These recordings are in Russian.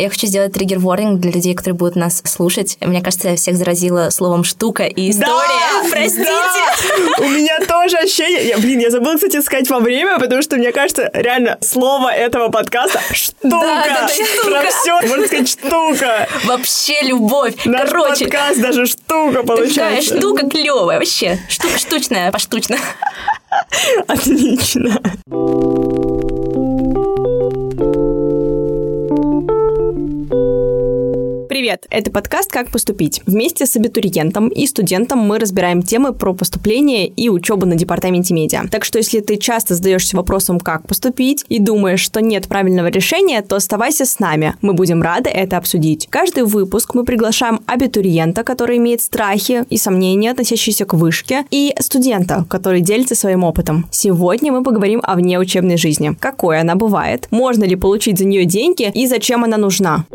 Я хочу сделать триггер-ворнинг для людей, которые будут нас слушать. Мне кажется, я всех заразила словом «штука» и «история». Да! Простите! Да! У меня тоже ощущение... Я, блин, я забыла, кстати, сказать во время, потому что, мне кажется, реально, слово этого подкаста — штука. Да, да, да. Про все, можно сказать, штука. Вообще любовь. Наш Короче, подкаст даже штука такая получается. штука клевая вообще. Штука штучная, поштучно. Отлично. Привет, это подкаст «Как поступить». Вместе с абитуриентом и студентом мы разбираем темы про поступление и учебу на департаменте медиа. Так что если ты часто задаешься вопросом, как поступить, и думаешь, что нет правильного решения, то оставайся с нами. Мы будем рады это обсудить. Каждый выпуск мы приглашаем абитуриента, который имеет страхи и сомнения, относящиеся к вышке, и студента, который делится своим опытом. Сегодня мы поговорим о внеучебной жизни. Какой она бывает? Можно ли получить за нее деньги и зачем она нужна?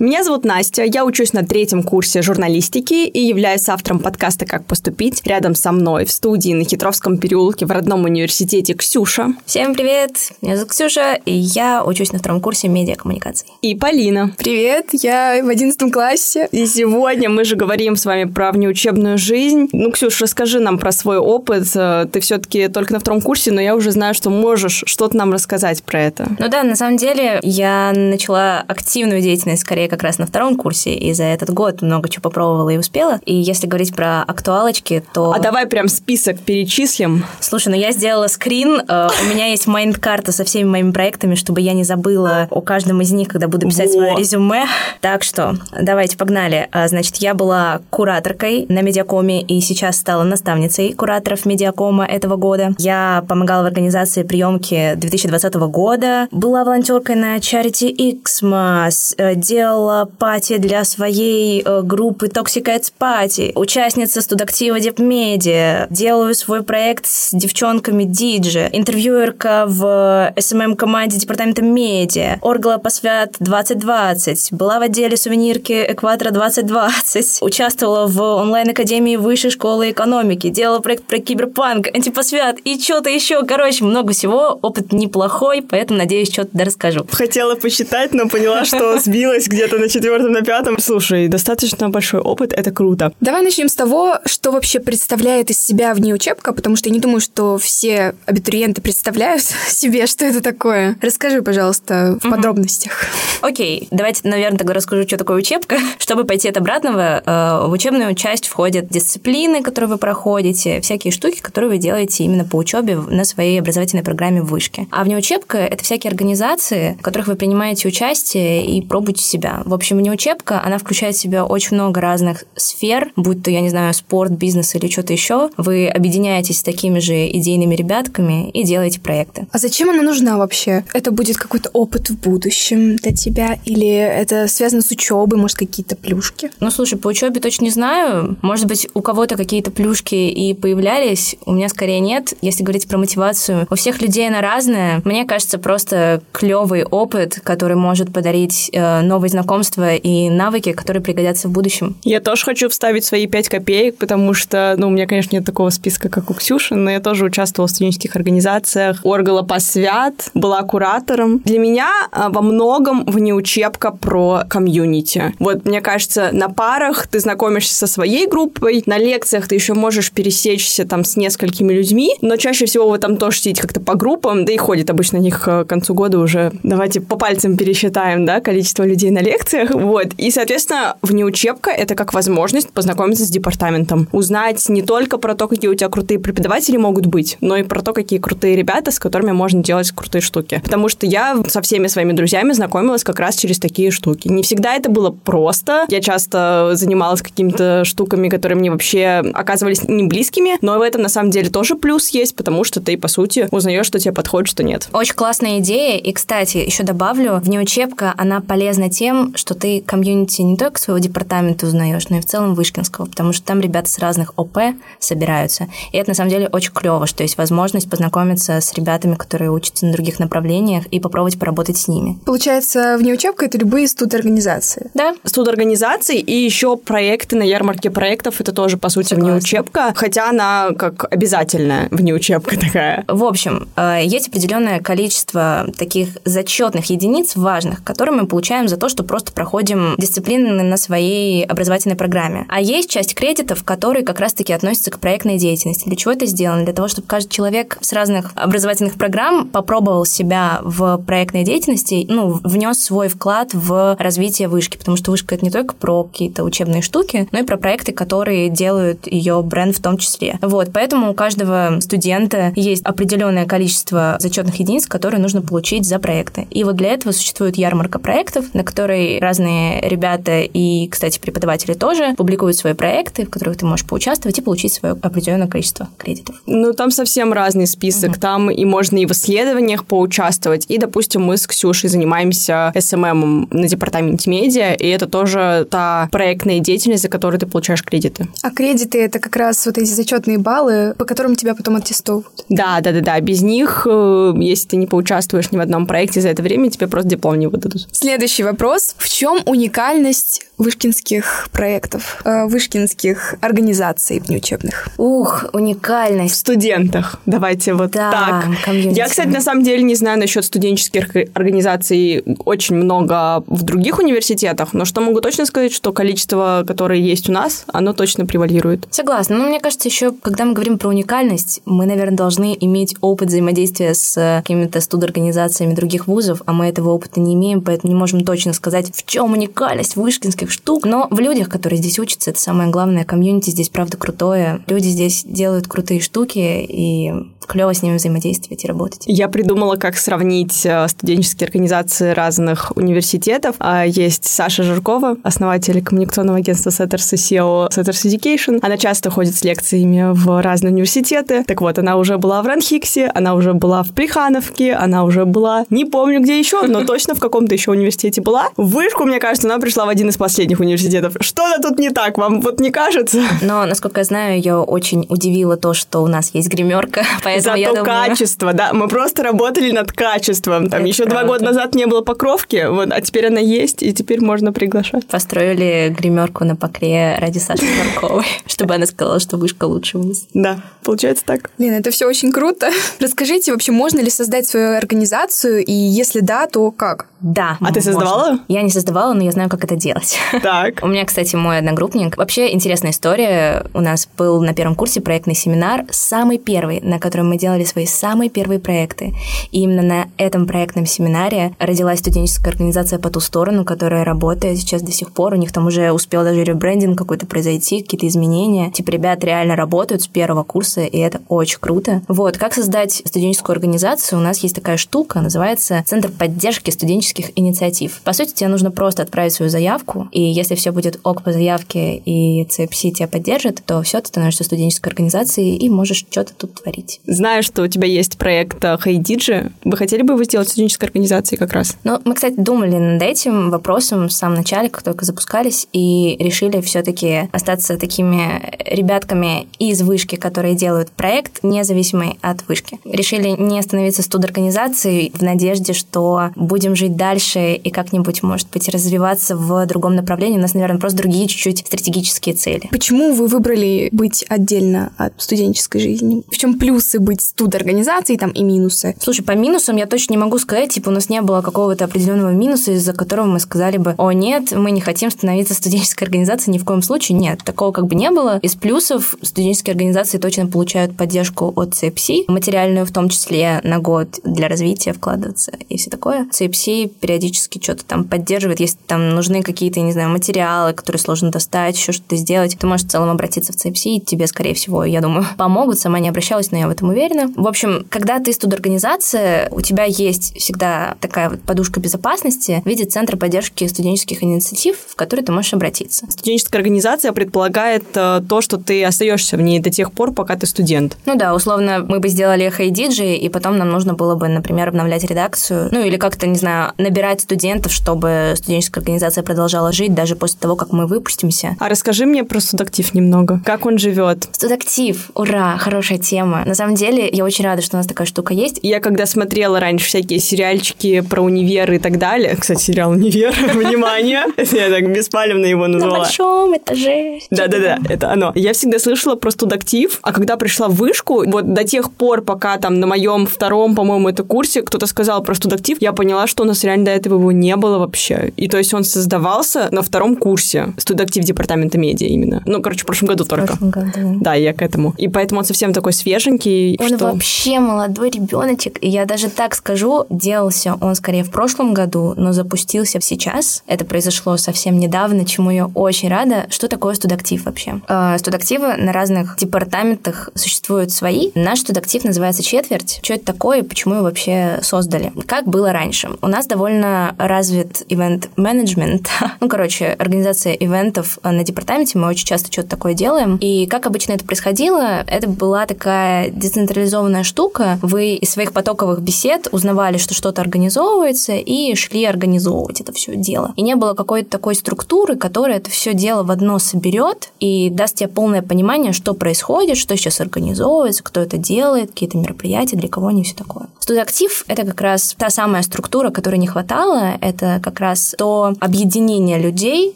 Меня зовут Настя, я учусь на третьем курсе журналистики и являюсь автором подкаста «Как поступить». Рядом со мной в студии на Хитровском переулке в родном университете Ксюша Всем привет, меня зовут Ксюша, и я учусь на втором курсе медиакоммуникаций. и Полина. Привет, я в одиннадцатом классе. И сегодня мы же говорим с вами про внеучебную жизнь. Ну, Ксюш, расскажи нам про свой опыт. Э, Ты все-таки только на втором курсе, но я уже знаю, что можешь что-то нам рассказать про это. Ну да, на самом деле я начала активную деятельность скорее как раз на втором курсе, и за этот год много чего попробовала и успела. И если говорить про актуалочки, то... А давай прям список перечислим. Слушай, ну я сделала скрин, э, у меня есть mind -карта со всеми моими проектами, чтобы я не забыла о каждом из них, когда буду писать Во. свое резюме. Так что, давайте, погнали. А, Значит, я была кураторкой на Медиакоме и сейчас стала наставницей кураторов Медиакома этого года. Я помогала в организации приемки 2020 года, была волонтеркой на Charity Xmas, э, делала party для своей э, группы Toxic Cats Party, участница студактива Депмедиа, делаю свой проект с девчонками Диджи, интервьюерка в SMM -команде департамента медиа, Оргла Посвят 2020, была в отделе сувенирки Экватора 2020, участвовала в онлайн-академии Высшей школы экономики, делала проект про киберпанк, антипосвят и что-то еще. Короче, много всего, опыт неплохой, поэтому, надеюсь, что-то расскажу. Хотела посчитать, но поняла, что сбилась где-то на четвертом, на пятом. Слушай, достаточно большой опыт, это круто. Давай начнем с того, что вообще представляет из себя внеучебка, потому что я не думаю, что все абитуриенты представляют себе, что это такое. Расскажи, пожалуйста, в подробностях. Окей, давайте, наверное, тогда расскажу, что такое учебка. Чтобы пойти от обратного, э, в учебную часть входят дисциплины, которые вы проходите, всякие штуки, которые вы делаете именно по учебе на своей образовательной программе в вышке. А внеучебка — это всякие организации, в которых вы принимаете участие и пробуете себя. В общем, внеучебка, она включает в себя очень много разных сфер, будь то, я не знаю, спорт, бизнес или что-то еще. Вы объединяетесь с такими же идейными ребятками и делаете проекты. А зачем она нужна вообще? Это будет какой-то опыт в будущем для тебя? Или это связано с учебой, может, какие-то плюшки? Ну, слушай, по учебе точно не знаю. Может быть, у кого-то какие-то плюшки и появлялись, у меня скорее нет. Если говорить про мотивацию, у всех людей она разная. Мне кажется, просто клевый опыт, который может подарить э, новые знакомства и навыки, которые пригодятся в будущем. Я тоже хочу вставить свои пять копеек, потому что, ну, у меня, конечно, нет такого списка, как у Ксюши, но я тоже участвовала в студенческих организациях. Оргала посвят, была куратором. Для меня а, во многом внеучебка про комьюнити. Вот, мне кажется, на парах ты знакомишься со своей группой, на лекциях ты еще можешь пересечься там с несколькими людьми, но чаще всего вы там тоже сидите как-то по группам, да и ходит обычно них э, к концу года уже, давайте по пальцам пересчитаем, да, количество людей на лекциях, вот. И, соответственно, внеучебка — это как возможность познакомиться с департаментом, узнать не только про то, какие у тебя крутые преподаватели могут быть, но и про то, какие крутые ребята, с которыми можно делать крутые штуки. Потому что я со всеми своими друзьями знакомилась как раз через такие штуки. Не всегда это было просто. Я часто занималась какими-то штуками, которые мне вообще оказывались не близкими, но в этом на самом деле тоже плюс есть, потому что ты, по сути, узнаешь, что тебе подходит, что нет. Очень классная идея. И, кстати, еще добавлю, внеучебка, она полезна тем, тем, что ты комьюнити не только своего департамента узнаешь, но и в целом Вышкинского, потому что там ребята с разных ОП собираются. И это на самом деле очень клево, что есть возможность познакомиться с ребятами, которые учатся на других направлениях, и попробовать поработать с ними. Получается, внеучебка — это любые студорганизации. Да. Студорганизации и еще проекты на ярмарке проектов. Это тоже, по сути, Согласна. внеучебка, хотя она как обязательная внеучебка такая. В общем, э, есть определенное количество таких зачетных единиц важных, которые мы получаем за то, что просто проходим дисциплины на своей образовательной программе. А есть часть кредитов, которые как раз-таки относятся к проектной деятельности. Для чего это сделано? Для того, чтобы каждый человек с разных образовательных программ попробовал себя в проектной деятельности, ну, внес свой вклад в развитие вышки, потому что вышка это не только про какие-то учебные штуки, но и про проекты, которые делают ее бренд в том числе. Вот, поэтому у каждого студента есть определенное количество зачетных единиц, которые нужно получить за проекты. И вот для этого существует ярмарка проектов, на которой разные ребята и, кстати, преподаватели тоже публикуют свои проекты, в которых ты можешь поучаствовать и получить свое определенное количество кредитов. Ну, там совсем разный список. Там и можно и в исследованиях поучаствовать. И, допустим, мы с Ксюшей занимаемся SMM на департаменте медиа, и это тоже та проектная деятельность, за которую ты получаешь кредиты. А кредиты — это как раз вот эти зачетные баллы, по которым тебя потом аттестовывают. Да, да, да, да. Без них, э, если ты не поучаствуешь ни в одном проекте за это время, тебе просто диплом не выдадут. Следующий вопрос. В чем уникальность вышкинских проектов, э, вышкинских организаций внеучебных? Ух, В уникальность. студентах. Давайте вот Да, так. комьюнити. Я, кстати, на самом деле не знаю насчет студенческих организаций очень много в других университетах, но что могу точно сказать, что количество, которое есть у нас, оно точно превалирует. Согласна. Но мне кажется, еще, когда мы говорим про уникальность, мы, наверное, должны иметь опыт взаимодействия с какими-то студорганизациями других вузов, а мы этого опыта не имеем, поэтому не можем точно сказать, в чем уникальность вышкинских штук. Но в людях, которые здесь учатся, это самое главное. Комьюнити здесь, правда, крутое. Люди здесь делают крутые штуки, и клево с ними взаимодействовать и работать. Я придумала, как сравнить э, студенческие организации разных университетов. А, Есть Саша Жиркова, основатель коммуникационного агентства Setters SEO Setters Education. Она часто ходит с лекциями в разные университеты. Так вот, она уже была в Ранхиксе, она уже была в Плехановке, она уже была, не помню где еще, но точно в каком-то еще университете была. Вышку, мне кажется, она пришла в один из последних университетов. Что-то тут не так, вам вот не кажется? Но, насколько я знаю, ее очень удивило то, что у нас есть гримерка, поэтому Зато я думаю... качество, да. Мы просто работали над качеством. Там Это еще два правда. года назад не было покровки, вот, а теперь она есть, и теперь можно приглашать. Построили гримерку на покре ради Саши Марковой, чтобы она сказала, что вышка лучше вуз. Да, получается так. Лена, это все очень круто. Расскажите, вообще, можно ли создать свою организацию, и если да, то как? Да. А ты создавала? Я не создавала, но я знаю, как это делать. Так. У меня, кстати, мой одногруппник. Вообще интересная история. У нас был на первом курсе проектный семинар, самый первый, на котором мы делали свои самые первые проекты. И именно на этом проектном семинаре родилась студенческая организация «По ту сторону», которая работает сейчас до сих пор. У них там уже успел даже ребрендинг какой-то произойти, какие-то изменения. Типа ребят реально работают с первого курса, и это очень круто. Вот, как создать студенческую организацию? У нас есть такая штука, называется Центр поддержки студенческих инициатив. По сути, тебе нужно просто отправить свою заявку, и если все будет ок по заявке, и CFC тебя поддержит, то все, ты становишься студенческой организацией и можешь что-то тут творить. Знаю, что у тебя есть проект э, Хейдиджи. Вы хотели бы его сделать студенческой организацией как раз? Но мы, кстати, думали над этим вопросом в самом начале, как только запускались, и решили все-таки остаться такими ребятками из вышки, которые делают проект, независимый от вышки. Решили не становиться студорганизацией в надежде, что будем жить дальше и как-нибудь, может быть, развиваться в другом направлении. У нас, наверное, просто другие чуть-чуть стратегические цели. Почему вы выбрали быть отдельно от студенческой жизни? В чем плюсы быть студорганизацией там и минусы? Слушай, по минусам я точно не могу сказать, типа у нас не было какого-то определенного минуса, из-за которого мы сказали бы, о нет, мы не хотим становиться студенческой организацией, ни в коем случае нет. Такого как бы не было. Из плюсов студенческие организации точно получают поддержку от CPC, материальную в том числе на год для развития вкладываться и все такое. CPC периодически что-то там поддерживает, если там нужны какие-то, не знаю, материалы, которые сложно достать, еще что-то сделать, ты можешь в целом обратиться в CPC, и тебе, скорее всего, я думаю, помогут. Сама не обращалась, но я в этом уверена. В общем, когда ты студорганизация, у тебя есть всегда такая вот подушка безопасности в виде центра поддержки студенческих инициатив, в который ты можешь обратиться. Студенческая организация предполагает э, то, что ты остаешься в ней до тех пор, пока ты студент. Ну да, условно, мы бы сделали хейдиджи, и потом нам нужно было бы, например, обновлять редакцию, ну или как-то, не знаю, набирать студентов, чтобы чтобы студенческая организация продолжала жить даже после того, как мы выпустимся. А расскажи мне про студактив немного. Как он живет? Студактив, ура, хорошая тема. На самом деле, я очень рада, что у нас такая штука есть. Я когда смотрела раньше всякие сериальчики про универ и так далее, кстати, сериал «Универ», внимание, я так беспалевно его На назвала. большом этаже. Да-да-да, это оно. Я всегда слышала про студактив, а когда пришла в вышку, вот до тех пор, пока там на моем втором, по-моему, это курсе кто-то сказал про студактив, я поняла, что у нас реально до этого его не было вообще. И то есть он создавался на втором курсе. Студактив департамента медиа именно. Ну, короче, в прошлом году В только. прошлом году. Да, я к этому. И поэтому он совсем такой свеженький, Он что... вообще молодой ребеночек. И я даже так скажу, делался он скорее в прошлом году, но запустился сейчас. Это произошло совсем недавно, чему я очень рада. Что такое студактив вообще? Э, Студактивы на разных департаментах существуют свои. Наш студактив называется «Четверть». Что это такое и почему его вообще создали? Как было раньше? У нас довольно развит ивент-менеджмент. ну, короче, организация ивентов э, на департаменте. Мы очень часто что-то такое делаем. И как обычно это происходило, это была такая децентрализованная штука. Вы из своих потоковых бесед узнавали, что что-то организовывается, и шли организовывать это все дело. И не было какой-то такой структуры, которая это все дело в одно соберет и даст тебе полное понимание, что происходит, что сейчас организовывается, кто это делает, какие-то мероприятия, для кого они все такое. Студактив — это как раз та самая структура, которой не хватало. Это как раз то объединение людей,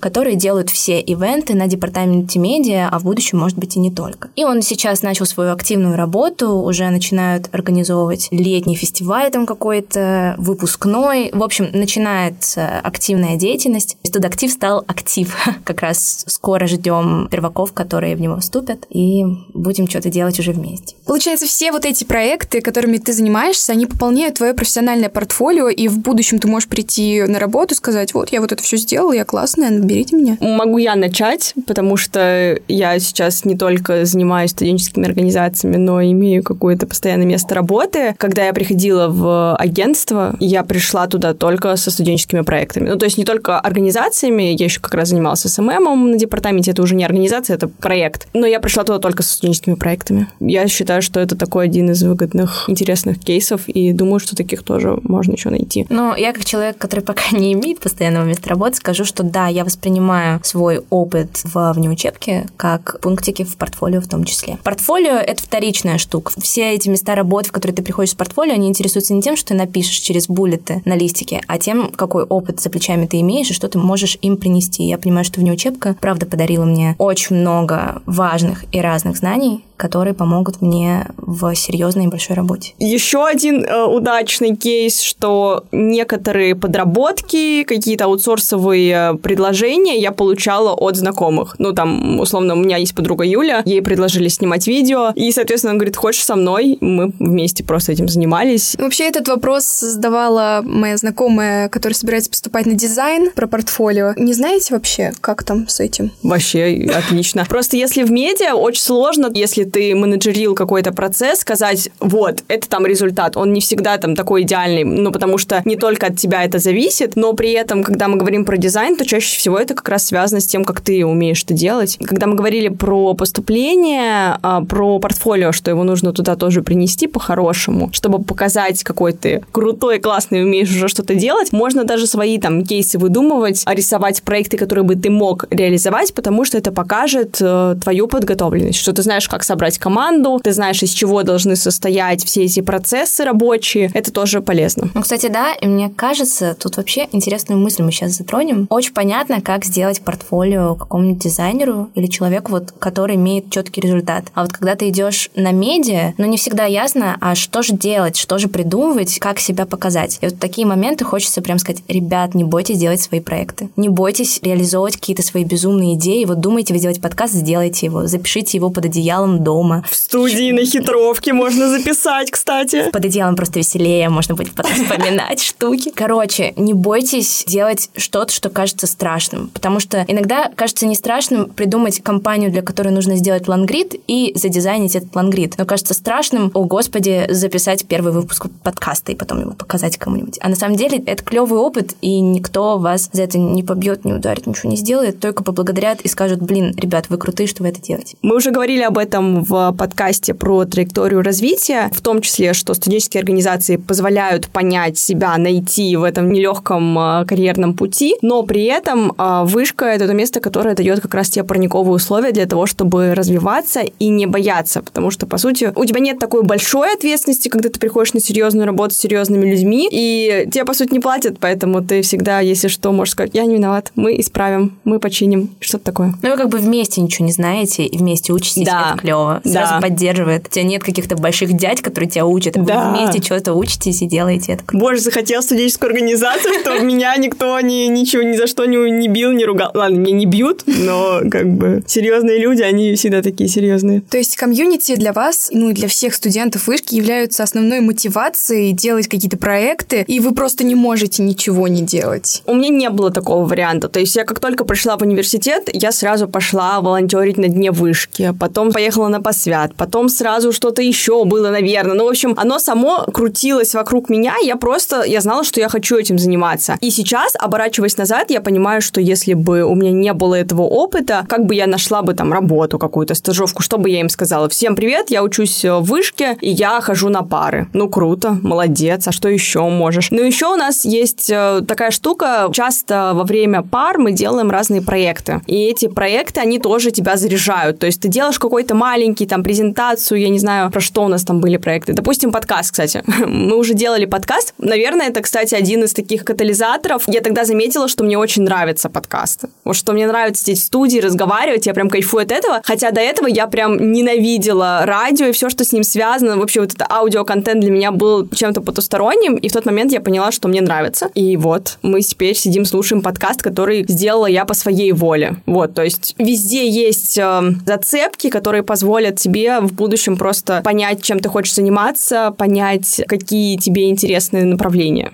которые делают все ивенты на департаменте медиа, а в будущем, может быть, и не только. И он сейчас начал свою активную работу, уже начинают организовывать летний фестиваль там какой-то, выпускной. В общем, начинается активная деятельность. Студактив стал актив. Как раз скоро ждем перваков, которые в него вступят, и будем что-то делать уже вместе. Получается, все вот эти проекты, которыми ты занимаешься, они пополняют твое профессиональное портфолио, и в будущем ты можешь прийти на работу и сказать, вот, я вот это все сделала, я классная, наберите меня. Могу я начать, потому что я сейчас не только занимаюсь студенческими организациями, но имею какое-то постоянное место работы. Когда я приходила в агентство, я пришла туда только со студенческими проектами. Ну, то есть не только организациями, я еще как раз занималась СММом на департаменте, это уже не организация, это проект. Но я пришла туда только со студенческими проектами. Я считаю, что это такой один из выгодных, интересных кейсов, и думаю, что таких тоже можно еще найти. Но я как человек, который пока не имеет постоянного места работы, скажу, что да, я воспринимаю свой опыт в внеучебке как пунктики в портфолио в том числе. Портфолио — это вторичная штука. Все эти места работы, в которые ты приходишь с портфолио, они интересуются не тем, что ты напишешь через буллеты на листике, а тем, какой опыт за плечами ты имеешь и что ты можешь им принести. Я понимаю, что внеучебка, правда, подарила мне очень много важных и разных знаний, которые помогут мне в серьезной и большой работе. Еще один э, удачный кейс, что некоторые подработки, какие-то аутсорсовые предложения я получала от знакомых. Ну, там, условно, у меня есть подруга Юля, ей предложили снимать видео, и, соответственно, она говорит, хочешь со мной? Мы вместе просто этим занимались. Вообще этот вопрос задавала моя знакомая, которая собирается поступать на дизайн про портфолио. Не знаете вообще, как там с этим? Вообще отлично. Просто если в медиа, очень сложно, если ты менеджерил какой-то процесс, сказать, вот, это там результат. Он не всегда там такой идеальный, ну, потому что не только от тебя это зависит, но при этом, когда мы говорим про дизайн, то чаще всего это как раз связано с тем, как ты умеешь это делать. Когда мы говорили про поступление, а, про портфолио, что его нужно туда тоже принести по-хорошему, чтобы показать, какой ты крутой, классный, умеешь уже что-то делать, можно даже свои там кейсы выдумывать, а рисовать проекты, которые бы ты мог реализовать, потому что это покажет э, твою подготовленность, что ты знаешь, как собрать команду, ты знаешь, из чего должны состоять все эти процессы рабочие, это тоже полезно. Ну, кстати, да, и мне кажется, тут вообще интересную мысль мы сейчас затронем. Очень понятно, как сделать портфолио какому-нибудь дизайнеру или человеку, вот, который имеет четкий результат. А вот когда ты идешь на медиа, ну, не всегда ясно, а что же делать, что же придумывать, как себя показать. И вот в такие моменты хочется прям сказать, ребят, не бойтесь делать свои проекты. Не бойтесь реализовывать какие-то свои безумные идеи. Вот думаете вы сделать подкаст, сделайте его. Запишите его под одеялом дома. В студии на хитровке можно записать, кстати. Под одеялом просто веселее, можно будет потом вспоминать штуки. Короче, не бойтесь делать что-то, что кажется страшным, потому что иногда кажется не страшным придумать компанию, для которой нужно сделать лангрид и задизайнить этот лангрид. Но кажется страшным, о господи, записать первый выпуск подкаста и потом его показать кому-нибудь. А на самом деле это клевый опыт, и никто вас за это не побьет, не ударит, ничего не сделает, только поблагодарят и скажут, блин, ребят, вы крутые, что вы это делаете. Мы уже говорили об этом в подкасте про траекторию развития, в том числе, что студенческие организации позволяют понять себя, найти в этом нелегком э, карьерном пути, но при этом э, вышка — это то место, которое дает как раз тебе парниковые условия для того, чтобы развиваться и не бояться, потому что, по сути, у тебя нет такой большой ответственности, когда ты приходишь на серьезную работу с серьезными людьми, и тебе, по сути, не платят, поэтому ты всегда, если что, можешь сказать, я не виноват, мы исправим, мы починим, что-то такое. Ну, вы как бы вместе ничего не знаете, и вместе учитесь, Да. это клево. Сразу Да. поддерживает. У тебя нет каких-то больших дядь, которые тебя учат. Вы Да. вместе что-то учитесь и делаете это. круто. Боже, захотел студенческую организацию, что меня никто ни, ничего ни за что не, не бил, не ругал. Ладно, меня не бьют, но как бы серьезные люди, они всегда такие серьезные. То есть комьюнити для вас, ну и для всех студентов вышки являются основной мотивацией делать какие-то проекты, и вы просто не можете ничего не делать. У меня не было такого варианта. То есть я как только пришла в университет, я сразу пошла волонтерить на дне вышки, потом поехала на посвят, потом сразу что-то еще было, наверное. Ну, в общем, оно само крутилось вокруг меня, я просто, я знала, что я хочу этим заниматься. И сейчас, оборачиваясь назад, я понимаю, что если бы у меня не было этого опыта, как бы я нашла бы там работу какую-то, стажировку, что бы я им сказала? Всем привет, я учусь в вышке, и я хожу на пары. Ну, круто, молодец, а что еще можешь? Ну, еще у нас есть э, такая штука, часто во время пар мы делаем разные проекты. И эти проекты, они тоже тебя заряжают. То есть ты делаешь какой-то маленький там презентацию, я не знаю, про что у нас там были проекты. Допустим, подкаст, кстати. Мы уже делали подкаст. Наверное, это, кстати, один из таких катализаторов. Я тогда заметила, что мне очень нравятся подкасты. Вот что мне нравится сидеть в студии, разговаривать, я прям кайфую от этого. Хотя до этого я прям ненавидела радио и все, что с ним связано. Вообще вот это аудиоконтент для меня был чем-то потусторонним. И в тот момент я поняла, что мне нравится. И вот мы теперь сидим, слушаем подкаст, который сделала я по своей воле. Вот, то есть везде есть э, зацепки, которые позволят тебе в будущем просто понять, чем ты хочешь заниматься, понять, какие тебе интересные направления.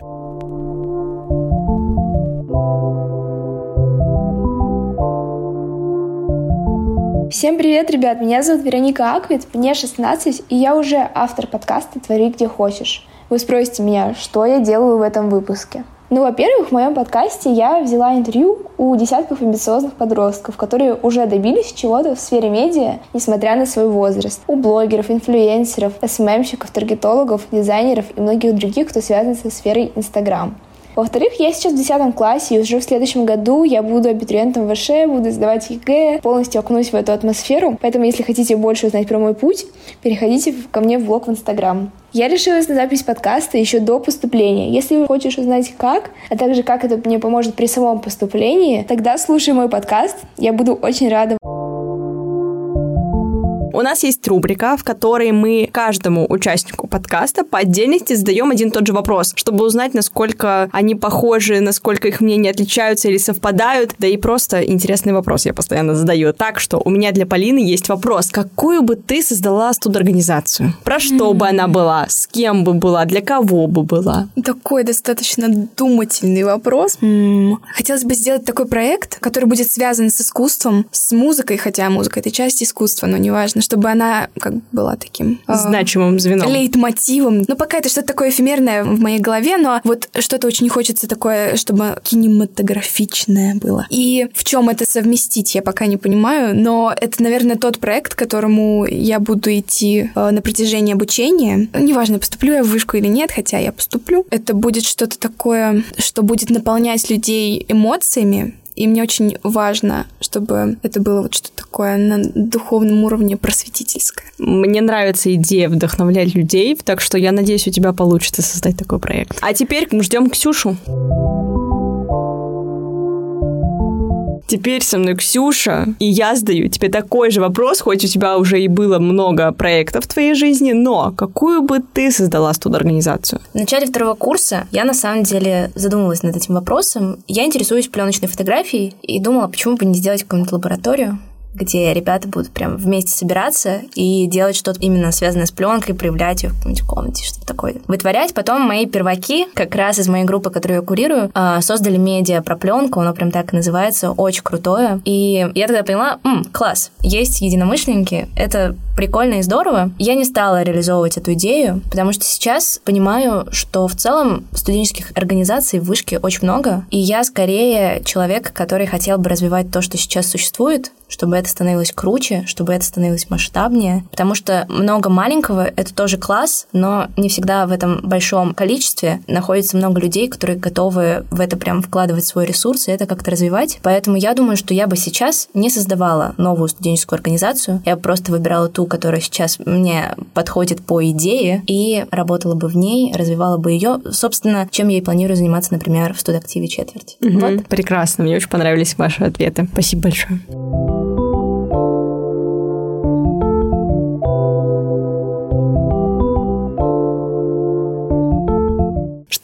Всем привет, ребят! Меня зовут Вероника Аквит, мне 16, и я уже автор подкаста «Твори где хочешь». Вы спросите меня, что я делаю в этом выпуске? Ну, во-первых, в моем подкасте я взяла интервью у десятков амбициозных подростков, которые уже добились чего-то в сфере медиа, несмотря на свой возраст. У блогеров, инфлюенсеров, SMM щиков, таргетологов, дизайнеров и многих других, кто связан со сферой Инстаграм. Во-вторых, я сейчас в 10 классе, и уже в следующем году я буду абитуриентом в ВШЭ, буду сдавать ЕГЭ, полностью окунусь в эту атмосферу. Поэтому, если хотите больше узнать про мой путь, переходите ко мне в блог в Инстаграм. Я решилась на запись подкаста еще до поступления. Если хочешь узнать как, а также как это мне поможет при самом поступлении, тогда слушай мой подкаст. Я буду очень рада. У нас есть рубрика, в которой мы каждому участнику подкаста по отдельности задаем один и тот же вопрос, чтобы узнать, насколько они похожи, насколько их мнения отличаются или совпадают. Да и просто интересный вопрос я постоянно задаю. Так что у меня для Полины есть вопрос. Какую бы ты создала студорганизацию? Про что бы она была? С кем бы была? Для кого бы была? Такой достаточно думательный вопрос. Хотелось бы сделать такой проект, который будет связан с искусством, с музыкой, хотя музыка — это часть искусства, но неважно, чтобы она как бы была таким... а, Значимым звеном. лейтмотивом. Ну, пока это что-то такое эфемерное в моей голове, но вот что-то очень хочется такое, чтобы кинематографичное было. И в чем это совместить, я пока не понимаю, но это, наверное, тот проект, к которому я буду идти э, на протяжении обучения. Неважно, поступлю я в вышку или нет, хотя я поступлю. Это будет что-то такое, что будет наполнять людей эмоциями, и мне очень важно, чтобы это было вот что-то такое на духовном уровне просветительское. Мне нравится идея вдохновлять людей, так что я надеюсь, у тебя получится создать такой проект. А теперь ждем Ксюшу. Теперь со мной Ксюша, и я задаю тебе такой же вопрос, хоть у тебя уже и было много проектов в твоей жизни, но какую бы ты создала студорганизацию? В начале второго курса я на самом деле задумалась над этим вопросом. Я интересуюсь пленочной фотографией и думала, почему бы не сделать какую-нибудь лабораторию, где ребята будут прям вместе собираться и делать что-то именно связанное с пленкой, проявлять ее в какой-нибудь комнате, что-то такое. Вытворять. Потом мои перваки, как раз из моей группы, которую я курирую, а, создали медиа про пленку, оно прям так и называется, очень крутое. И я тогда поняла, «М, класс, есть единомышленники, это прикольно и здорово. Я не стала реализовывать эту идею, потому что сейчас понимаю, что в целом студенческих организаций в вышке очень много, и я скорее человек, который хотел бы развивать то, что сейчас существует, чтобы это становилось круче, чтобы это становилось масштабнее, потому что много маленького — это тоже класс, но не всегда в этом большом количестве находится много людей, которые готовы в это прям вкладывать свой ресурс и это как-то развивать. Поэтому я думаю, что я бы сейчас не создавала новую студенческую организацию, я бы просто выбирала ту, которая сейчас мне подходит по идее, и работала бы в ней, развивала бы ее, собственно, чем я и планирую заниматься, например, в студактиве четверть. Угу. Вот. Прекрасно, мне очень понравились ваши ответы. Спасибо большое.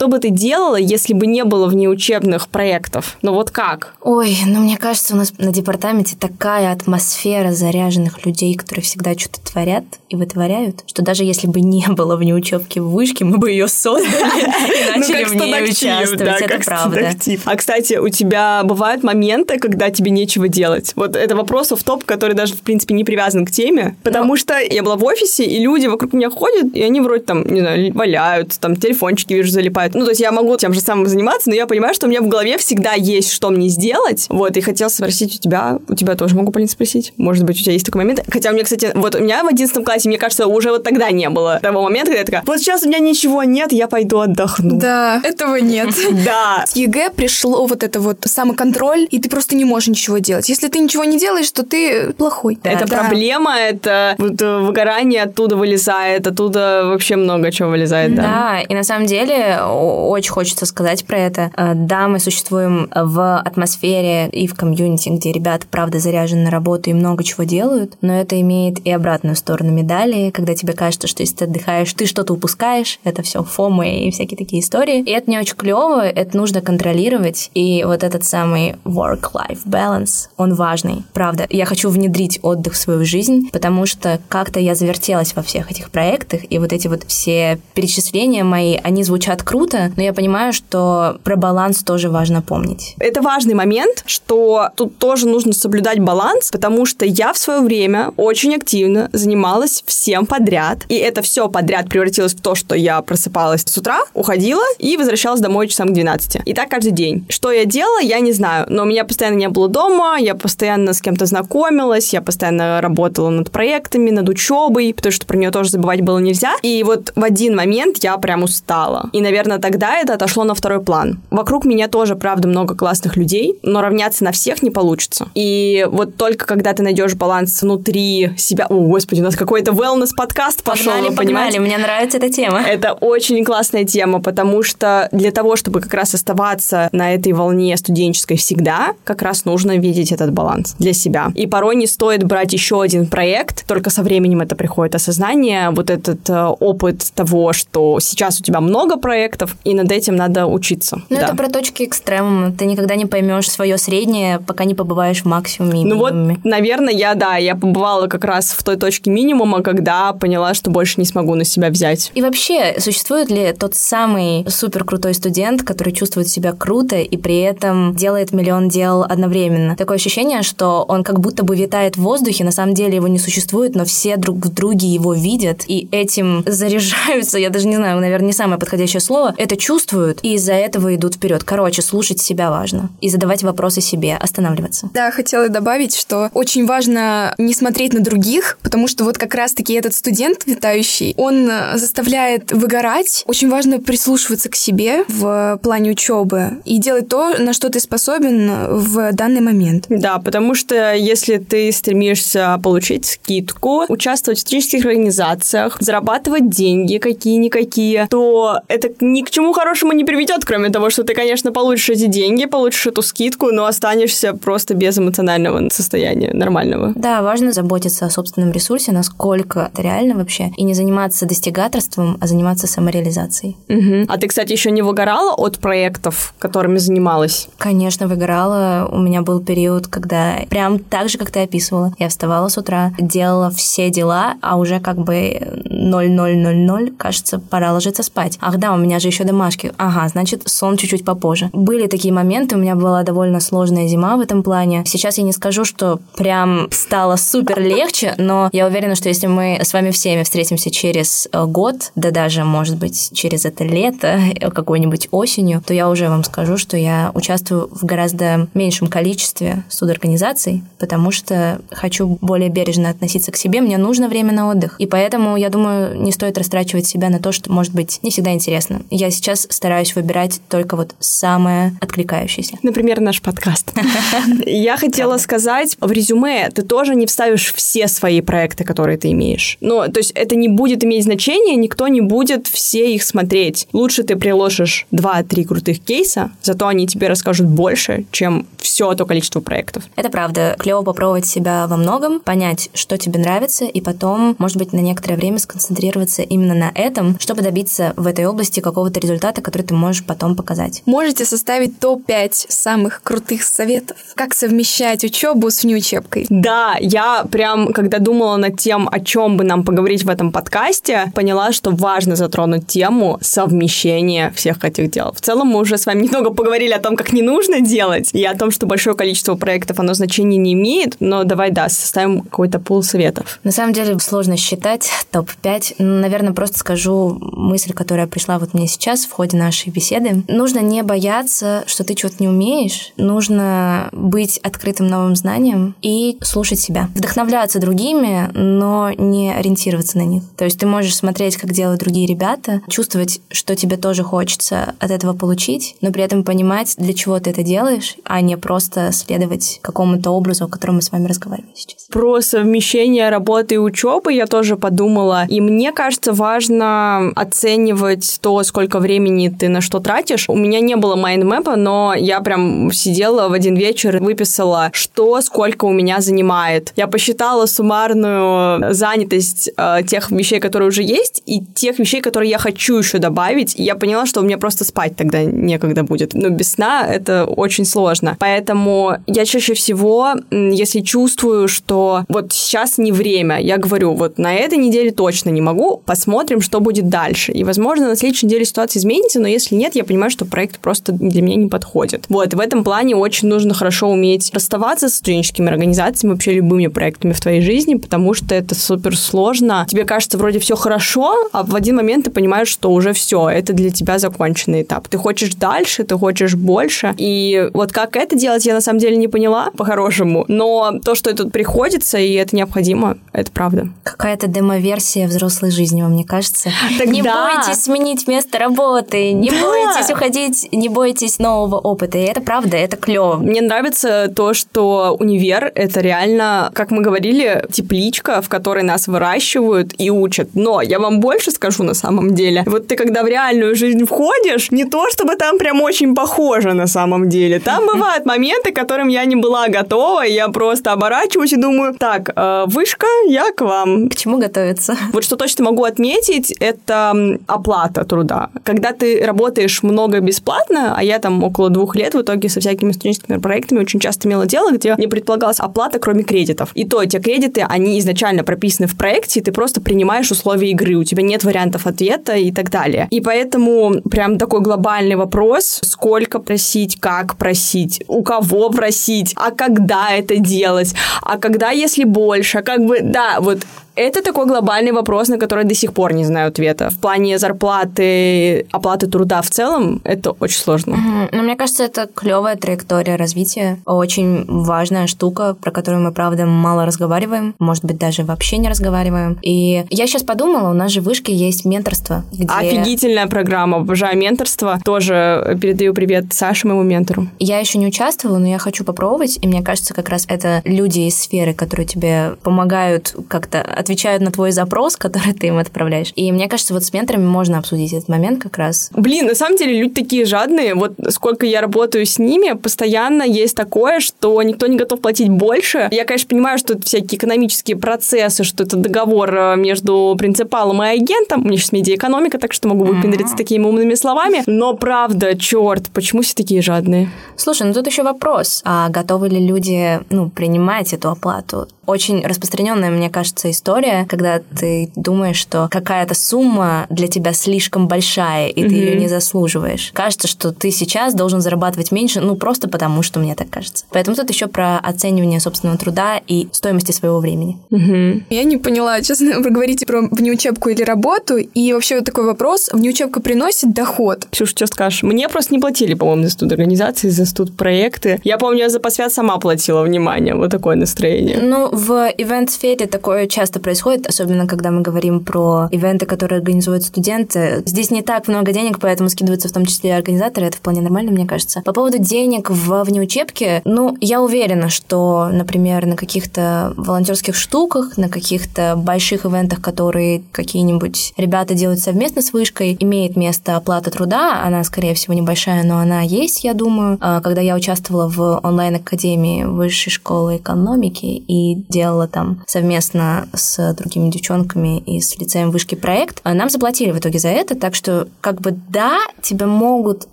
Что бы ты делала, если бы не было внеучебных проектов? Ну вот как? Ой, ну мне кажется, у нас на департаменте такая атмосфера заряженных людей, которые всегда что-то творят и вытворяют, что даже если бы не было внеучебки в вышке, мы бы ее создали и начали в ней участвовать. Это правда. А, кстати, у тебя бывают моменты, когда тебе нечего делать? Вот это вопрос в топ, который даже, в принципе, не привязан к теме, потому что я была в офисе, и люди вокруг меня ходят, и они вроде там, не знаю, валяются, там телефончики, вижу, залипают. Ну, то есть я могу тем же самым заниматься, но я понимаю, что у меня в голове всегда есть, что мне сделать. Вот, и хотел спросить у тебя, у тебя тоже могу, Полин, спросить. Может быть, у тебя есть такой момент. Хотя у меня, кстати, вот у меня в одиннадцатом классе, мне кажется, уже вот тогда не было того момента, когда я такая, вот сейчас у меня ничего нет, я пойду отдохну. Да, этого нет. Да. С ЕГЭ пришло вот это вот самоконтроль, и ты просто не можешь ничего делать. Если ты ничего не делаешь, то ты плохой. Это проблема, это вот э, выгорание оттуда вылезает, оттуда вообще много чего вылезает, да. Да, и на самом деле очень хочется сказать про это. Э, да, мы существуем в атмосфере и в комьюнити, где ребята, правда, заряжены на работу и много чего делают, но это имеет и обратную сторону медали, когда тебе кажется, что если ты отдыхаешь, ты что-то упускаешь, это все FOMO и всякие такие истории. И это не очень клево, это нужно контролировать, и вот этот самый work-life balance, он важный. Правда, я хочу внедрить отдых в свою жизнь, потому что как-то я завертелась во всех этих проектах, и вот эти вот все перечисления мои, они звучат круто, круто, но я понимаю, что про баланс тоже важно помнить. Это важный момент, что тут тоже нужно соблюдать баланс, потому что я в свое время очень активно занималась всем подряд, и это все подряд превратилось в то, что я просыпалась с утра, уходила и возвращалась домой часам к 12. И так каждый день. Что я делала, я не знаю, но меня постоянно не было дома, я постоянно с кем-то знакомилась, я постоянно работала над проектами, над учебой, потому что про нее тоже забывать было нельзя. И вот в один момент я прям устала. И, наверное, тогда это отошло на второй план. Вокруг меня тоже, правда, много классных людей, но равняться на всех не получится. И вот только когда ты найдешь баланс внутри себя... О, господи, у нас какой-то wellness-подкаст пошел, погнали, вы? Погнали, мне нравится эта тема. Это очень классная тема, потому что для того, чтобы как раз оставаться на этой волне студенческой всегда, как раз нужно видеть этот баланс для себя. И порой не стоит брать еще один проект, только со временем это приходит осознание, вот этот э, опыт того, что сейчас у тебя много проектов, и над этим надо учиться. Ну, да. это про точки экстремума. Ты никогда не поймешь свое среднее, пока не побываешь в максимуме. Ну вот, наверное, я, да, я побывала как раз в той точке минимума, когда поняла, что больше не смогу на себя взять. И вообще, существует ли тот самый супер крутой студент, который чувствует себя круто и при этом делает миллион дел одновременно? Такое ощущение, что он как будто бы витает в воздухе, на самом деле его не существует, но все друг в друге его видят и этим заряжаются. Я даже не знаю, наверное, не самое подходящее слово это чувствуют и из-за этого идут вперед. Короче, слушать себя важно и задавать вопросы себе, останавливаться. Да, хотела добавить, что очень важно не смотреть на других, потому что вот как раз-таки этот студент витающий, он э, заставляет выгорать. Очень важно прислушиваться к себе в плане учебы и делать то, на что ты способен в данный момент. Да, потому что если ты стремишься получить скидку, участвовать в студенческих организациях, зарабатывать деньги какие-никакие, то это ни к чему хорошему не приведет, кроме того, что ты, конечно, получишь эти деньги, получишь эту скидку, но останешься просто без эмоционального состояния нормального. Да, важно заботиться о собственном ресурсе, насколько это реально вообще, и не заниматься достигаторством, а заниматься самореализацией. Угу. А ты, кстати, еще не выгорала от проектов, которыми занималась? Конечно, выгорала. У меня был период, когда прям так же, как ты описывала, я вставала с утра, делала все дела, а уже как бы 0000, кажется, пора ложиться спать. Ах да, у меня же еще домашки. Ага, значит, сон чуть-чуть попозже. Были такие моменты, у меня была довольно сложная зима в этом плане. Сейчас я не скажу, что прям стало супер легче, но я уверена, что если мы с вами всеми встретимся через э, год, да даже, может быть, через это лето, какой-нибудь осенью, то я уже вам скажу, что я участвую в гораздо меньшем количестве судорганизаций, потому что хочу более бережно относиться к себе, мне нужно время на отдых. И поэтому, я думаю, не стоит растрачивать себя на то, что, может быть, не всегда интересно. Я сейчас стараюсь выбирать только вот самое откликающееся. Например, наш подкаст. Я хотела сказать, в резюме ты тоже не вставишь все свои проекты, которые ты имеешь. Ну, то есть это не будет иметь значения, никто не будет все их смотреть. Лучше ты приложишь 2-3 крутых кейса, зато они тебе расскажут больше, чем все то количество проектов. Это правда. Клево попробовать себя во многом, понять, что тебе нравится, и потом, может быть, на некоторое время сконцентрироваться именно на этом, чтобы добиться в этой области какого-то результата, который ты можешь потом показать. Можете составить топ-5 самых крутых советов? Как совмещать учебу с внеучебкой? Да, я прям, когда думала над тем, о чем бы нам поговорить в этом подкасте, поняла, что важно затронуть тему совмещения всех этих дел. В целом мы уже с вами немного поговорили о том, как не нужно делать, и о том, что большое количество проектов, оно значения не имеет, но давай, да, составим какой-то пул советов. На самом деле сложно считать топ-5. Наверное, просто скажу мысль, которая пришла вот мне сейчас в ходе нашей беседы. Нужно не бояться, что ты что-то не умеешь. Нужно быть открытым новым знаниям и слушать себя. Вдохновляться другими, но не ориентироваться на них. То есть ты можешь смотреть, как делают другие ребята, чувствовать, что тебе тоже хочется от этого получить, но при этом понимать, для чего ты это делаешь, а не просто следовать какому-то образу, о котором мы с вами разговаривали сейчас. Про совмещение работы и учебы я тоже подумала. И мне кажется, важно оценивать то, сколько времени ты на что тратишь. У меня не было майндмэпа, но я прям сидела в один вечер и выписала, что сколько у меня занимает. Я посчитала суммарную занятость э, тех вещей, которые уже есть, и тех вещей, которые я хочу еще добавить. И я поняла, что у меня просто спать тогда некогда будет. Но без сна это очень сложно. Поэтому я чаще всего, если чувствую, что вот сейчас не время, я говорю, вот на этой неделе точно не могу, посмотрим, что будет дальше. И, возможно, на следующей неделе ситуация изменится, но если нет, я понимаю, что проект просто для меня не подходит. Вот, в этом плане очень нужно хорошо уметь расставаться с студенческими организациями, вообще любыми проектами в твоей жизни, потому что это супер сложно. Тебе кажется, вроде все хорошо, а в один момент ты понимаешь, что уже все, это для тебя законченный этап. Ты хочешь дальше, ты хочешь больше. И вот как это делать, я на самом деле не поняла по-хорошему. Но то, что это приходится, и это необходимо, это правда. Какая-то демо-версия взрослой жизни, вам не кажется? Так не да. бойтесь сменить место работы, не Да. бойтесь уходить, не бойтесь нового опыта. И это правда, это клево. Мне нравится то, что универ — это реально, как мы говорили, тепличка, в которой нас выращивают и учат. Но я вам больше скажу на самом деле. Вот ты когда в реальную жизнь входишь, не то чтобы там прям очень похоже на самом деле. Там бывают моменты, к которым я не была готова, и я просто оборачиваюсь и думаю, так, э, вышка, я к вам. К чему готовиться? Вот что точно могу отметить, это оплата труда. Когда ты работаешь много бесплатно, а я там около двух лет в итоге со всякими студенческими проектами очень часто имела дело, где не предполагалась оплата, кроме кредитов. И то эти кредиты, они изначально прописаны в проекте, и ты просто принимаешь условия игры, у тебя нет вариантов ответа и так далее. И поэтому прям такой глобальный вопрос, сколько просить, как просить, у кого просить, а когда это делать, а когда, если больше, как бы, да, вот это такой глобальный вопрос, на который до сих пор не знаю ответа. В плане зарплаты, оплаты труда в целом, это очень сложно. Мгм. Ну, мне кажется, это клевая траектория развития. Очень важная штука, про которую мы, правда, мало разговариваем. Может быть, даже вообще не разговариваем. И я сейчас подумала, у нас же в вышке есть менторство. Где... Офигительная программа, обожаю менторство. Тоже передаю привет Саше, моему ментору. Я еще не участвовала, но я хочу попробовать. И мне кажется, как раз это люди из сферы, которые тебе помогают как-то отвечают на твой запрос, который ты им отправляешь. И мне кажется, вот с менторами можно обсудить этот момент как раз. Блин, на самом деле люди такие жадные. Вот сколько я работаю с ними, постоянно есть такое, что никто не готов платить больше. Я, конечно, понимаю, что это всякие экономические процессы, что это договор э, между принципалом и агентом. У меня сейчас медиаэкономика, так что могу выпендриться такими умными словами. Но правда, черт, почему все такие жадные? Слушай, ну тут еще вопрос. А готовы ли люди ну, принимать эту оплату? Очень распространенная, мне кажется, история, когда ты думаешь, что какая-то сумма для тебя слишком большая, и mm-hmm. ты ее не заслуживаешь. Кажется, что ты сейчас должен зарабатывать меньше, ну просто потому, что мне так кажется. Поэтому тут еще про оценивание собственного труда и стоимости своего времени. Mm-hmm. Я не поняла, честно, вы говорите про внеучебку или работу, и вообще вот такой вопрос, внеучебка приносит доход? Ксюша, что скажешь? Мне просто не платили, по-моему, за студорганизации, за студ-проекты. Я помню, я за посвят сама платила внимание, вот такое настроение. Ну, в ивент-сфере такое часто происходит, особенно когда мы говорим про ивенты, которые организуют студенты. Здесь не так много денег, поэтому скидываются в том числе и организаторы, это вполне нормально, мне кажется. По поводу денег в внеучебке, ну, я уверена, что, например, на каких-то волонтерских штуках, на каких-то больших ивентах, которые какие-нибудь ребята делают совместно с вышкой, имеет место оплата труда, она, скорее всего, небольшая, но она есть, я думаю. А, когда я участвовала в онлайн-академии Высшей школы экономики и делала там совместно с другими девчонками и с лицеем вышки проект, а, нам заплатили в итоге за это, так что как бы да, тебе могут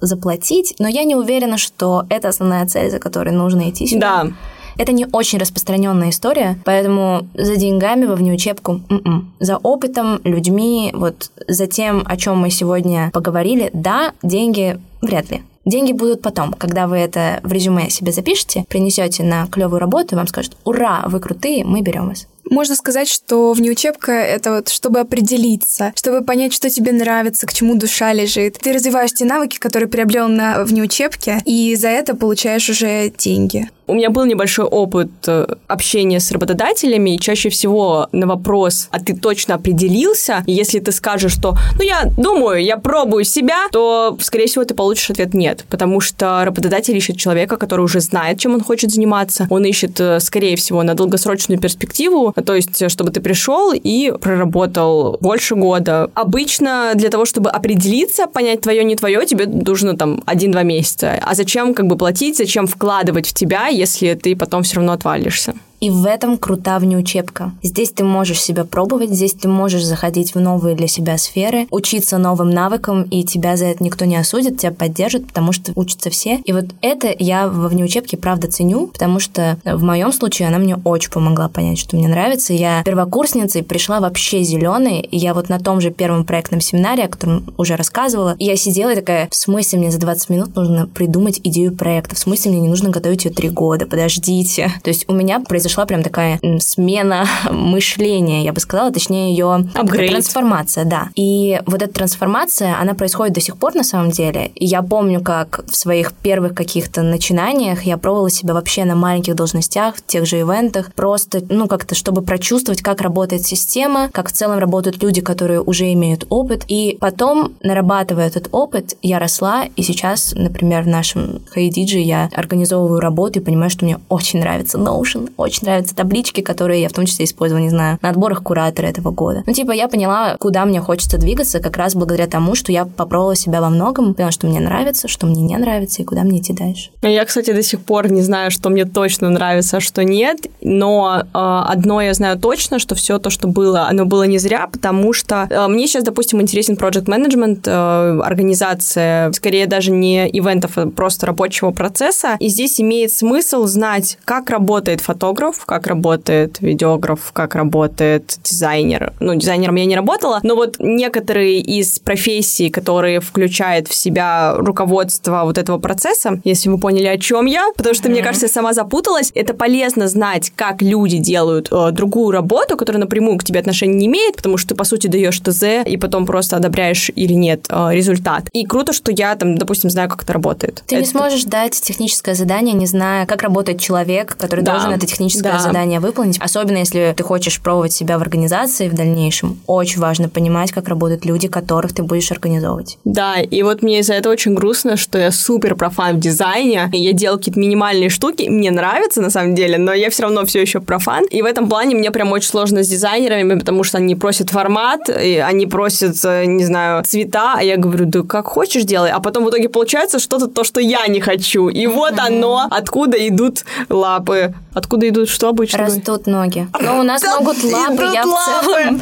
заплатить, но я не уверена, что это основная цель, за которой нужно идти сюда. Да. Это не очень распространенная история, поэтому за деньгами во внеучебку м-м. за опытом, людьми, вот за тем, о чем мы сегодня поговорили, да, деньги вряд ли. Деньги будут потом, когда вы это в резюме себе запишете, принесете на клевую работу, и вам скажут, ура, вы крутые, мы берем вас. Можно сказать, что внеучебка — это вот чтобы определиться, чтобы понять, что тебе нравится, к чему душа лежит. Ты развиваешь те навыки, которые приобрел на внеучебке, и за это получаешь уже деньги. У меня был небольшой опыт э, общения с работодателями, и чаще всего на вопрос, а ты точно определился? Если ты скажешь, что, ну, я думаю, я пробую себя, то, скорее всего, ты получишь ответ нет, потому что работодатель ищет человека, который уже знает, чем он хочет заниматься, он ищет, э, скорее всего, на долгосрочную перспективу, то есть, э, чтобы ты пришел и проработал больше года. Обычно для того, чтобы определиться, понять твое, не твое, тебе нужно там один-два месяца. А зачем как бы платить, зачем вкладывать в тебя, если ты потом все равно отвалишься? И в этом крута внеучебка. Здесь ты можешь себя пробовать, здесь ты можешь заходить в новые для себя сферы, учиться новым навыкам, и тебя за это никто не осудит, тебя поддержит, потому что учатся все. И вот это я во внеучебке правда ценю, потому что в моем случае она мне очень помогла понять, что мне нравится. Я первокурсницей пришла вообще зеленой, и я вот на том же первом проектном семинаре, о котором уже рассказывала, я сидела и такая, в смысле мне за 20 минут нужно придумать идею проекта, в смысле мне не нужно готовить ее три года, подождите. То есть у меня произошло произошла прям такая смена мышления, я бы сказала, точнее ее трансформация, да. И вот эта трансформация, она происходит до сих пор на самом деле. И я помню, как в своих первых каких-то начинаниях я пробовала себя вообще на маленьких должностях, в тех же ивентах, просто, ну, как-то, чтобы прочувствовать, как работает система, как в целом работают люди, которые уже имеют опыт. И потом, нарабатывая этот опыт, я росла, и сейчас, например, в нашем HeyDigi я организовываю работу и понимаю, что мне очень нравится Notion, очень очень нравятся таблички, которые я в том числе использовала, не знаю, на отборах куратора этого года. Ну, типа, я поняла, куда мне хочется двигаться, как раз благодаря тому, что я попробовала себя во многом, поняла, что мне нравится, что мне не нравится, и куда мне идти дальше. Я, кстати, до сих пор не знаю, что мне точно нравится, а что нет, но э, одно я знаю точно, что все то, что было, оно было не зря, потому что э, мне сейчас, допустим, интересен project management, э, организация, скорее даже не ивентов, а просто рабочего процесса, и здесь имеет смысл знать, как работает фотограф, видеограф, как работает видеограф, как работает дизайнер. Ну, дизайнером я не работала, но вот некоторые из профессий, которые включают в себя руководство вот этого процесса, если вы поняли, о чем я, потому что, mm-hmm. мне кажется, я сама запуталась, это полезно знать, как люди делают э, другую работу, которая напрямую к тебе отношения не имеет, потому что ты, по сути, даешь ТЗ и потом просто одобряешь или нет э, результат. И круто, что я там, допустим, знаю, как это работает. Ты это... не сможешь дать техническое задание, не зная, как работает человек, который да. должен это техническое да. задание выполнить. Особенно если ты хочешь пробовать себя в организации в дальнейшем. Очень важно понимать, как работают люди, которых ты будешь организовывать. Да, и вот мне из-за этого очень грустно, что я супер профан в дизайне. Я делаю какие-то минимальные штуки. Мне нравится на самом деле, но я все равно все еще профан. И в этом плане мне прям очень сложно с дизайнерами, потому что они просят формат, и они просят, э, не знаю, цвета, а я говорю, да как хочешь делай. А потом в итоге получается что-то то, что я не хочу. И вот оно, откуда идут лапы, откуда идут что обычно? Растут ноги. Но у нас могут лапы, я в целом...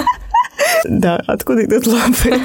Да, откуда идут лапы?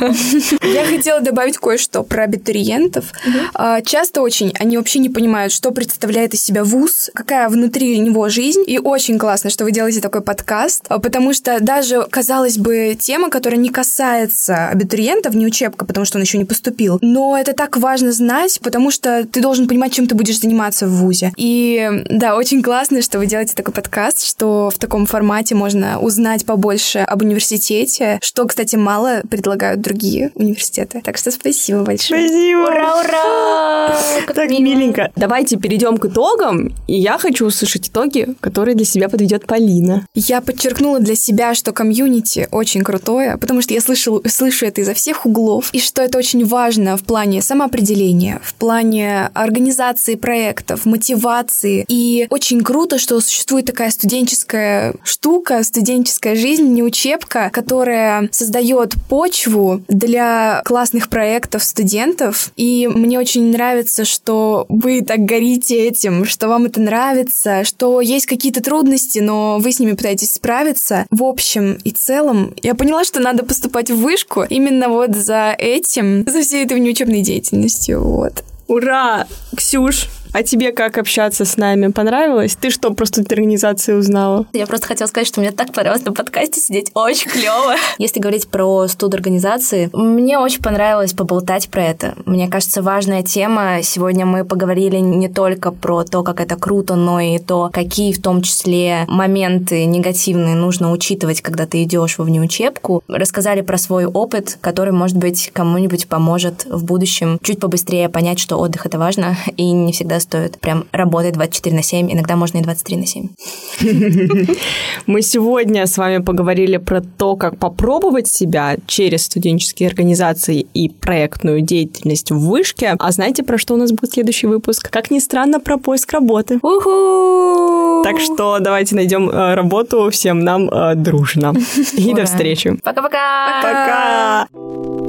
Я хотела добавить кое-что про абитуриентов. А, Часто очень они вообще не понимают, что представляет из себя вуз, какая внутри него жизнь. И очень классно, что вы делаете такой подкаст, а, потому что даже, казалось бы, тема, которая не касается абитуриентов, не учебка, потому что он еще не поступил, но это так важно знать, потому что ты должен понимать, чем ты будешь заниматься в вузе. И да, очень классно, что вы делаете такой подкаст, что в таком формате можно узнать побольше об университете, что, кстати, мало предлагают другие университеты. Так что спасибо большое. Спасибо. Ура, ура! Как Так мило. миленько. Давайте перейдем к итогам, и я хочу услышать итоги, которые для себя подведет Полина. Я подчеркнула для себя, что комьюнити очень крутое, потому что я слышу, слышу это изо всех углов, и что это очень важно в плане самоопределения, в плане организации проектов, мотивации. И очень круто, что существует такая студенческая штука, студенческая жизнь, не учебка, которая создает почву для классных проектов студентов. И мне очень нравится, что вы так горите этим, что вам это нравится, что есть какие-то трудности, но вы с ними пытаетесь справиться. В общем и целом, я поняла, что надо поступать в вышку именно вот за этим, за всей этой внеучебной деятельностью. Вот. Ура! Ксюш, а тебе как общаться с нами? Понравилось? Ты что, просто от организации узнала? Я просто хотела сказать, что мне так понравилось на подкасте сидеть. Очень клево. Если говорить про студ-организации, мне очень понравилось поболтать про это. Мне кажется, важная тема. Сегодня мы поговорили не только про то, как это круто, но и то, какие в том числе моменты негативные нужно учитывать, когда ты идешь во внеучебку. Рассказали про свой опыт, который, может быть, кому-нибудь поможет в будущем чуть побыстрее понять, что отдых — это важно, и не всегда стоит прям работать 24 на 7, иногда можно и 23 на 7. Мы сегодня с вами поговорили про то, как попробовать себя через студенческие организации и проектную деятельность в вышке. А знаете, про что у нас будет следующий выпуск? Как ни странно, про поиск работы. Уху! Так что давайте найдем э, работу всем нам э, дружно. И до встречи. Пока-пока! Пока!